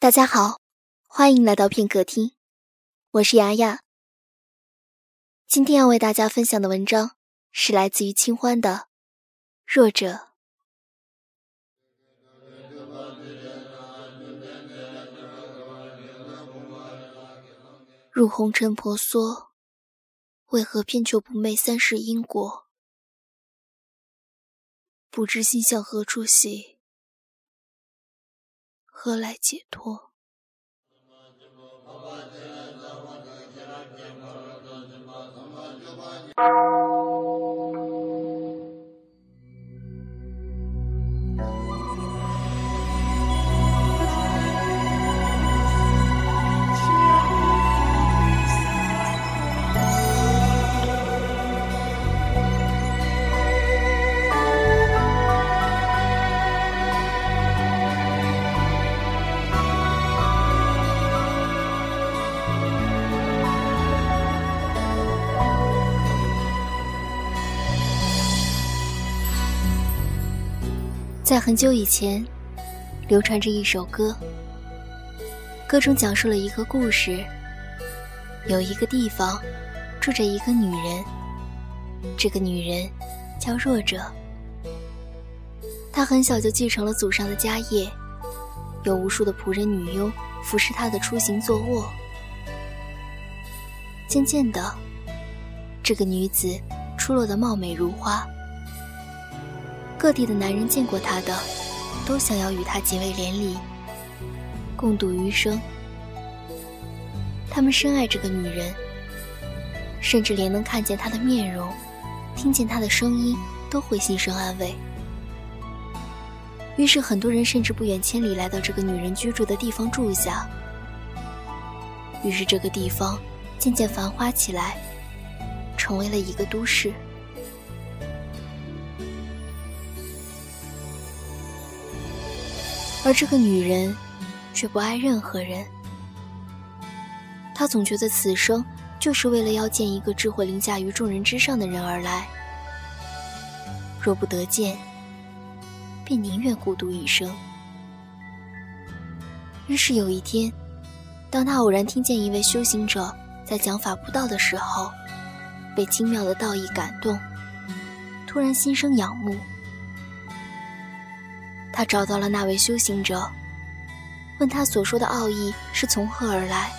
大家好，欢迎来到片刻听，我是雅雅。今天要为大家分享的文章是来自于清欢的《弱者》。入红尘婆娑，为何偏求不昧三世因果？不知心向何处徙？何来解脱？在很久以前，流传着一首歌。歌中讲述了一个故事：有一个地方，住着一个女人。这个女人叫弱者。她很小就继承了祖上的家业，有无数的仆人女佣服侍她的出行坐卧。渐渐的，这个女子出落得貌美如花。各地的男人见过她的，都想要与她结为连理，共度余生。他们深爱这个女人，甚至连能看见她的面容、听见她的声音，都会心生安慰。于是，很多人甚至不远千里来到这个女人居住的地方住下。于是，这个地方渐渐繁华起来，成为了一个都市。而这个女人，却不爱任何人。她总觉得此生就是为了要见一个智慧凌驾于众人之上的人而来。若不得见，便宁愿孤独一生。于是有一天，当他偶然听见一位修行者在讲法布道的时候，被精妙的道义感动，突然心生仰慕。他找到了那位修行者，问他所说的奥义是从何而来。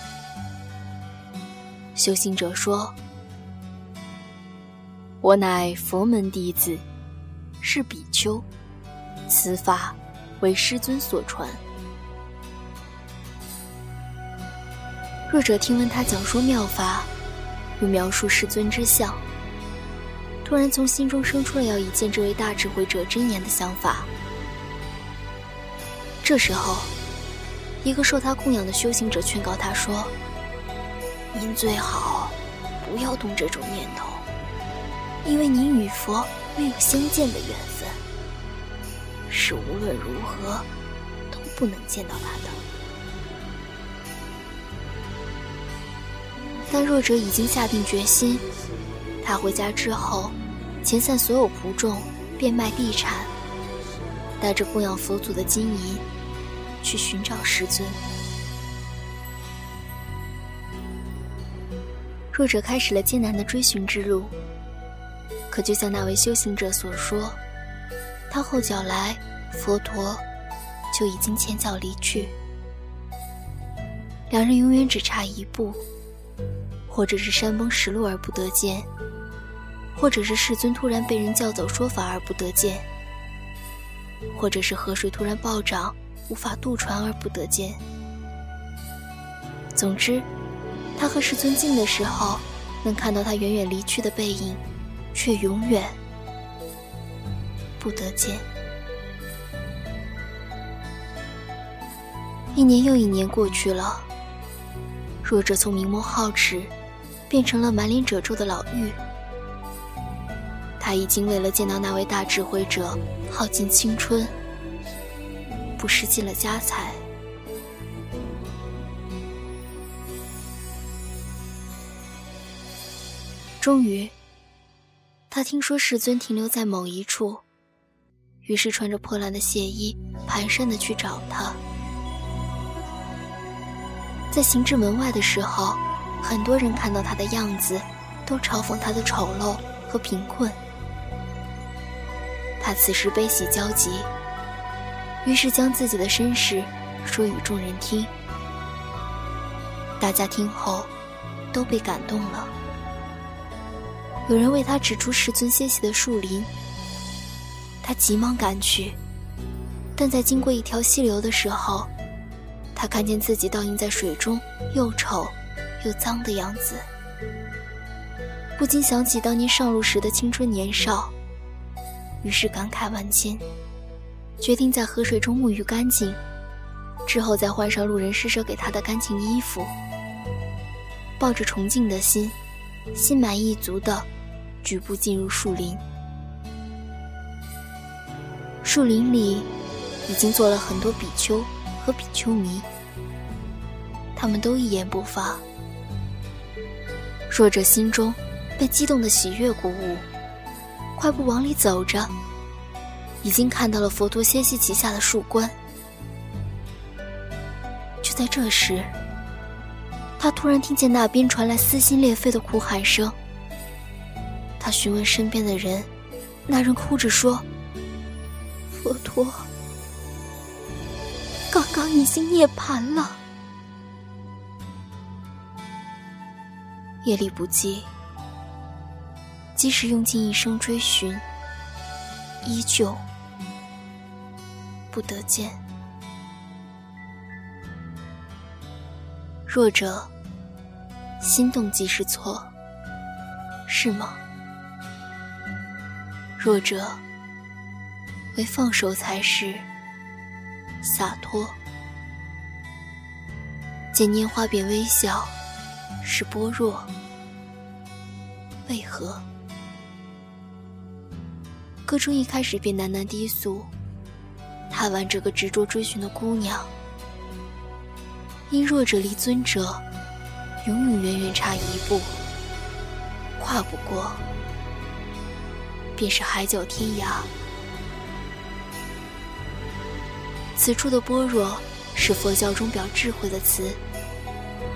修行者说：“我乃佛门弟子，是比丘，此法为师尊所传。”弱者听闻他讲说妙法，又描述师尊之相，突然从心中生出了要一见这位大智慧者真言的想法。这时候，一个受他供养的修行者劝告他说：“您最好不要动这种念头，因为您与佛没有相见的缘分，是无论如何都不能见到他的。”但弱者已经下定决心，他回家之后，遣散所有仆众，变卖地产，带着供养佛祖的金银。去寻找师尊。弱者开始了艰难的追寻之路。可就像那位修行者所说，他后脚来，佛陀就已经前脚离去。两人永远只差一步，或者是山崩石落而不得见，或者是世尊突然被人叫走说法而不得见，或者是河水突然暴涨。无法渡船而不得见。总之，他和世尊近的时候，能看到他远远离去的背影，却永远不得见。一年又一年过去了，弱者从明眸皓齿，变成了满脸褶皱的老妪。他已经为了见到那位大智慧者，耗尽青春。不失尽了家财。终于，他听说世尊停留在某一处，于是穿着破烂的亵衣，蹒跚的去找他。在行至门外的时候，很多人看到他的样子，都嘲讽他的丑陋和贫困。他此时悲喜交集，于是将自己的身世说与众人听。大家听后，都被感动了。有人为他指出石尊歇息的树林，他急忙赶去，但在经过一条溪流的时候，他看见自己倒映在水中，又丑又脏的样子，不禁想起当年上路时的青春年少，于是感慨万千，决定在河水中沐浴干净，之后再换上路人施舍给他的干净衣服。抱着崇敬的心，心满意足地举步进入树林。树林里已经坐了很多比丘和比丘尼，他们都一言不发。弱者心中被激动的喜悦鼓舞，快步往里走着，已经看到了佛陀歇息旗下的树冠。就在这时。他突然听见那边传来撕心裂肺的哭喊声。他询问身边的人，那人哭着说：“佛陀，刚刚已经涅槃了。”夜力不济，即使用尽一生追寻，依旧不得见。弱者，心动即是错，是吗？弱者，为放手才是洒脱。见拈花便微笑，是般若。为何？歌中一开始便喃喃低诉，看完这个执着追寻的姑娘。因弱者离尊者，永永远远差一步，跨不过，便是海角天涯。此处的般若是佛教中表智慧的词，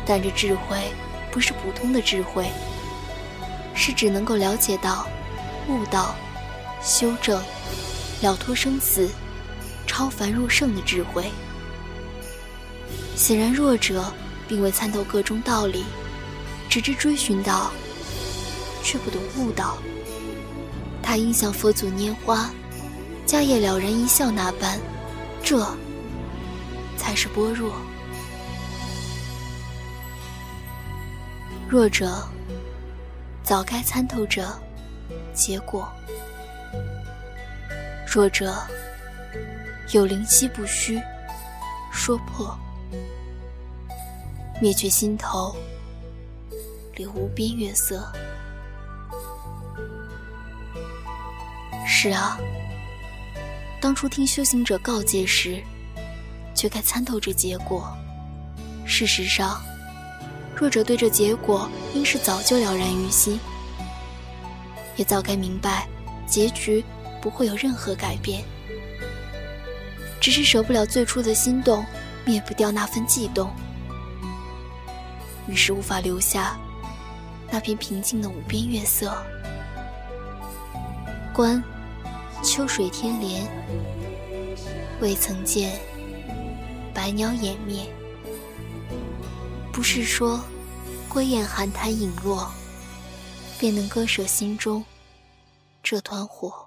但这智慧不是普通的智慧，是指能够了解到、悟道、修正、了脱生死、超凡入圣的智慧。显然，弱者并未参透各中道理，只知追寻道，却不懂悟道。他应像佛祖拈花，迦叶了然一笑那般，这才是般若。弱者早该参透这结果。弱者有灵犀不虚，说破。灭却心头，留无边月色。是啊，当初听修行者告诫时，却该参透这结果。事实上，弱者对这结果应是早就了然于心，也早该明白，结局不会有任何改变。只是舍不了最初的心动，灭不掉那份悸动。于是无法留下那片平静的无边月色。观秋水天连，未曾见百鸟掩灭。不是说归雁寒潭影落，便能割舍心中这团火。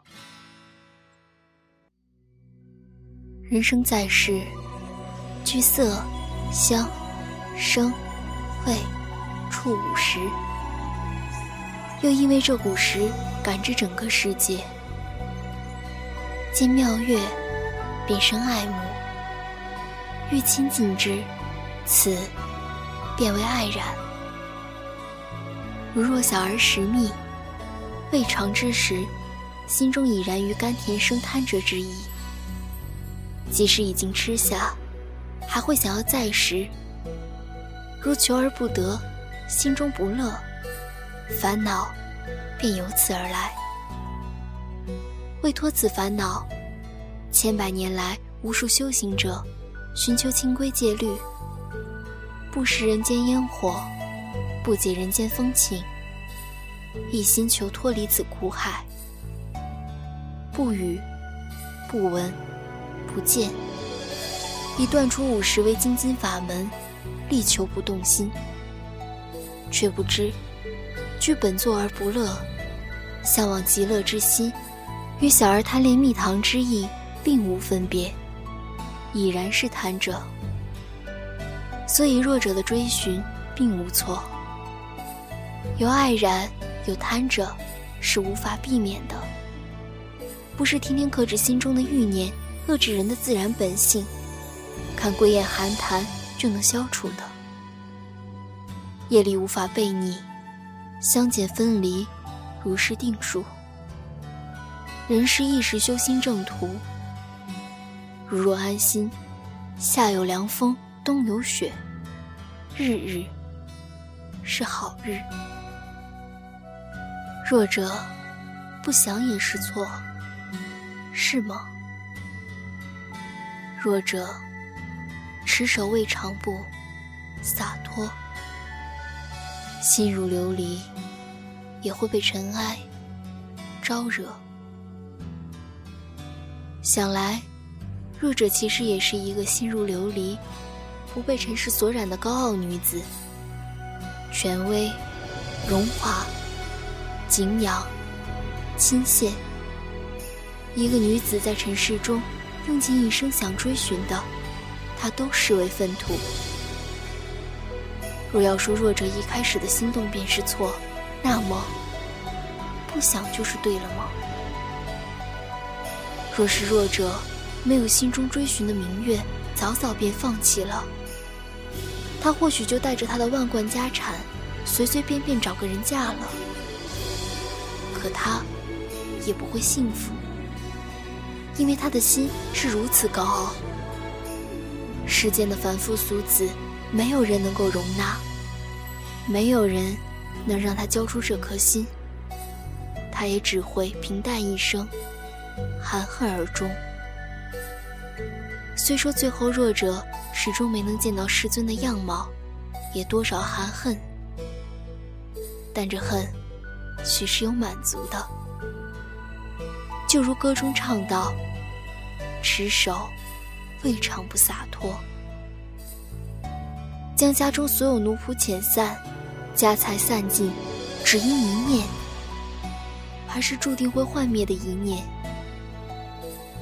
人生在世，聚色、香、声。味触五识，又因为这古时感知整个世界，见妙月便生爱慕，欲亲近之，此便为爱染。如若小儿食蜜，未尝之时，心中已然于甘甜生贪着之意。即使已经吃下，还会想要再食。如求而不得，心中不乐，烦恼便由此而来。为脱此烦恼，千百年来无数修行者寻求清规戒律，不食人间烟火，不解人间风情，一心求脱离此苦海。不语，不闻，不见，以断除五十为精进法门，力求不动心。却不知，居本座而不乐，向往极乐之心，与小儿贪恋蜜糖之意，并无分别，已然是贪者。所以弱者的追寻并无错，有爱染，有贪者，是无法避免的。不是天天克制心中的欲念，遏制人的自然本性，看归雁寒潭就能消除的。夜里无法背逆，相见分离，如是定数。人是一时修心正途，如若安心，夏有凉风。冬有雪，日日是好日。弱者不想也是错，是吗？弱者持守未尝不洒脱，心如琉璃也会被尘埃招惹。想来，弱者其实也是一个心如琉璃。不被尘世所染的高傲女子，权威、荣华、敬仰、亲羡。一个女子在尘世中用尽一生想追寻的，他都视为粪土。若要说弱者一开始的心动便是错，那么不想就是对了吗？若是弱者没有心中追寻的明月，早早便放弃了。他或许就带着他的万贯家产，随随便便找个人嫁了。可他也不会幸福，因为他的心是如此高傲。世间的凡夫俗子，没有人能够容纳，没有人能让他交出这颗心。他也只会平淡一生，含恨而终。虽说最后弱者。始终没能见到师尊的样貌，也多少含恨。但这恨，许是有满足的。就如歌中唱道：“持手，未尝不洒脱。”将家中所有奴仆遣散，家财散尽，只因一念，还是注定会幻灭的一念。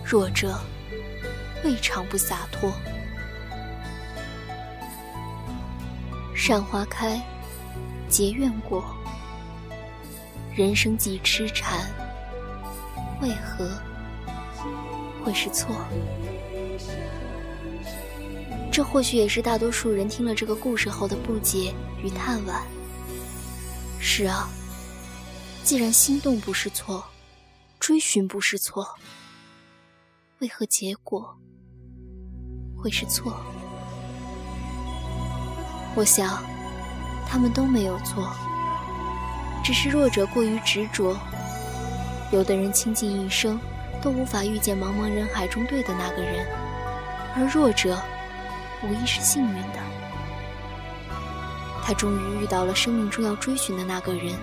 弱者，未尝不洒脱。善花开，结怨果。人生几痴缠，为何会是错？这或许也是大多数人听了这个故事后的不解与叹惋。是啊，既然心动不是错，追寻不是错，为何结果会是错？我想，他们都没有错，只是弱者过于执着。有的人倾尽一生，都无法遇见茫茫人海中对的那个人，而弱者，无疑是幸运的。他终于遇到了生命中要追寻的那个人，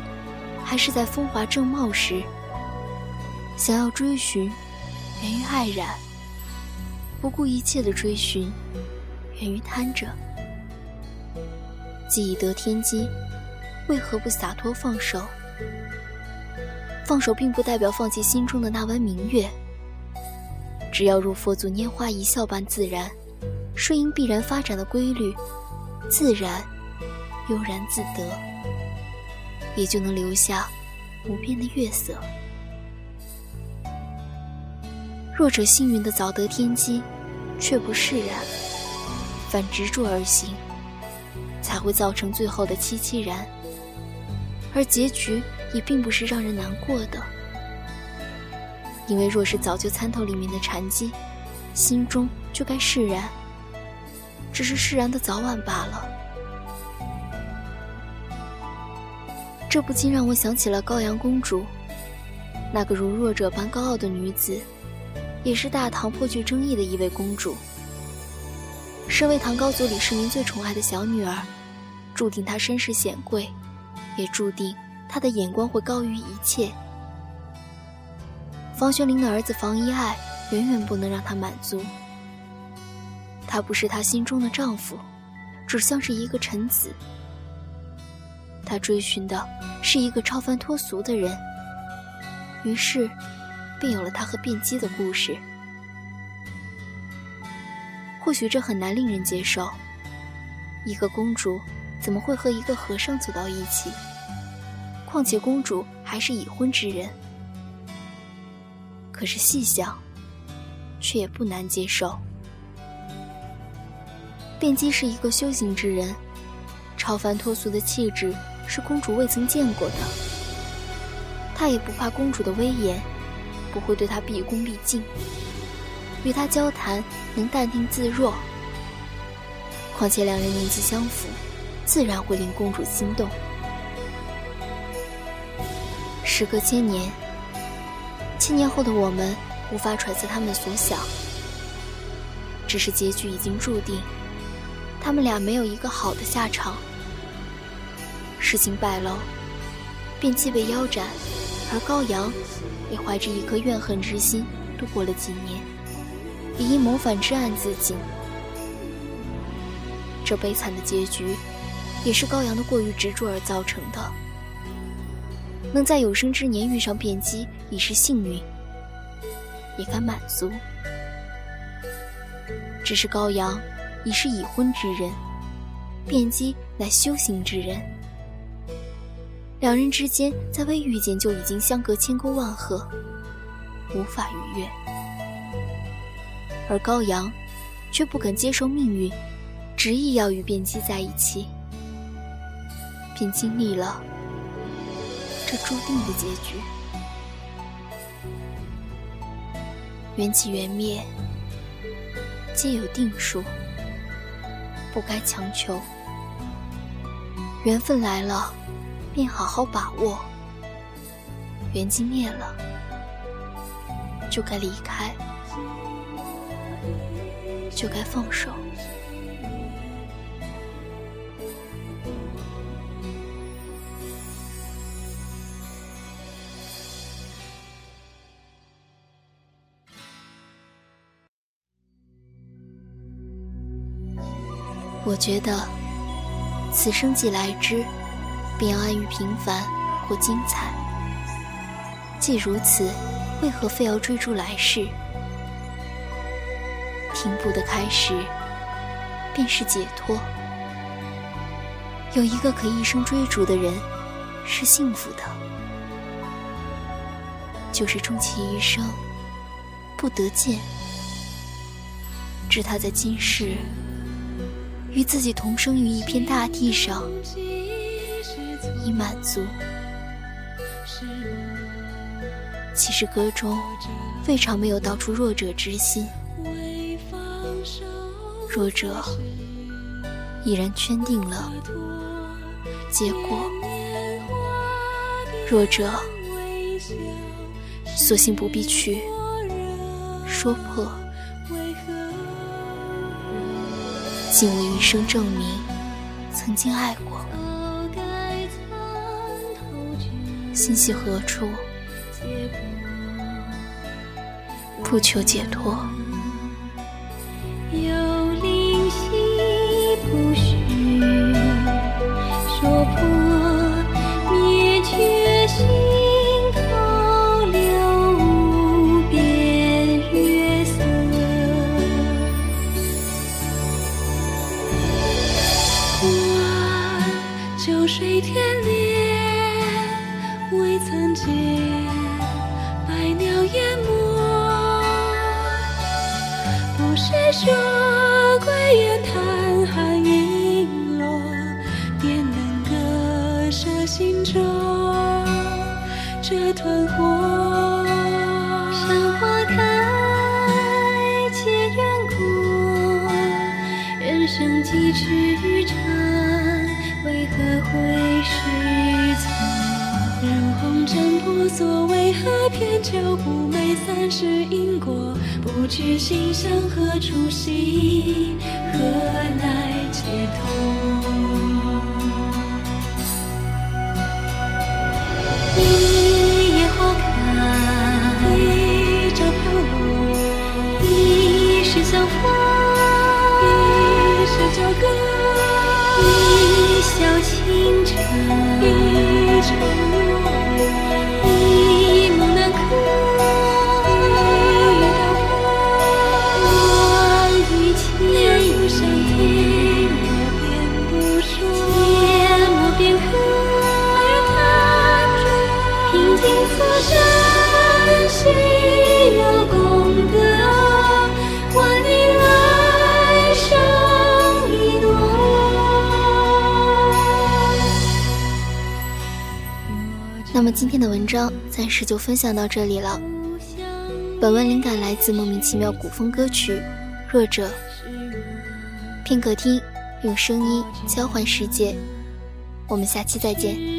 还是在风华正茂时。想要追寻，源于爱染；不顾一切的追寻，源于贪着。既已得天机，为何不洒脱放手？放手并不代表放弃心中的那弯明月。只要如佛祖拈花一笑般自然，顺应必然发展的规律，自然悠然自得，也就能留下无边的月色。弱者幸运的早得天机，却不释然，反执着而行。才会造成最后的凄凄然，而结局也并不是让人难过的，因为若是早就参透里面的禅机，心中就该释然，只是释然的早晚罢了。这不禁让我想起了高阳公主，那个如弱者般高傲的女子，也是大唐颇具争议的一位公主。身为唐高祖李世民最宠爱的小女儿，注定她身世显贵，也注定他的眼光会高于一切。房玄龄的儿子房遗爱远远不能让他满足。他不是她心中的丈夫，只像是一个臣子。他追寻的是一个超凡脱俗的人，于是，便有了他和卞姬的故事。或许这很难令人接受，一个公主怎么会和一个和尚走到一起？况且公主还是已婚之人。可是细想，却也不难接受。卞姬是一个修行之人，超凡脱俗的气质是公主未曾见过的。她也不怕公主的威严，不会对她毕恭毕敬。与她交谈能淡定自若。况且两人年纪相符，自然会令公主心动。时隔千年，千年后的我们无法揣测他们所想，只是结局已经注定。他们俩没有一个好的下场。事情败露，卞姬被腰斩，而高阳也怀着一颗怨恨之心度过了几年，也因谋反之案自尽。这悲惨的结局，也是高阳的过于执着而造成的。能在有生之年遇上卞姬，已是幸运，也该满足。只是高阳。已是已婚之人，卞姬乃修行之人，两人之间在未遇见就已经相隔千沟万壑，无法逾越。而高阳却不肯接受命运，执意要与卞姬在一起，便经历了这注定的结局。缘起缘灭，皆有定数。不该强求，缘分来了，便好好把握；缘尽灭了，就该离开，就该放手。我觉得，此生既来之，便要安于平凡或精彩。既如此，为何非要追逐来世？停步的开始，便是解脱。有一个可一生追逐的人，是幸福的。就是终其一生，不得见，知他在今世。与自己同生于一片大地上，以满足。其实歌中未尝没有道出弱者之心，弱者已然圈定了结果，弱者索性不必去说破。尽为余生证明曾经爱过，心系何处，不求解脱。一叶花开一朝飘落一世相逢一一笑倾那么今天的文章暂时就分享到这里了。本文灵感来自莫名其妙古风歌曲《弱者》。片刻听，用声音交换世界。我们下期再见。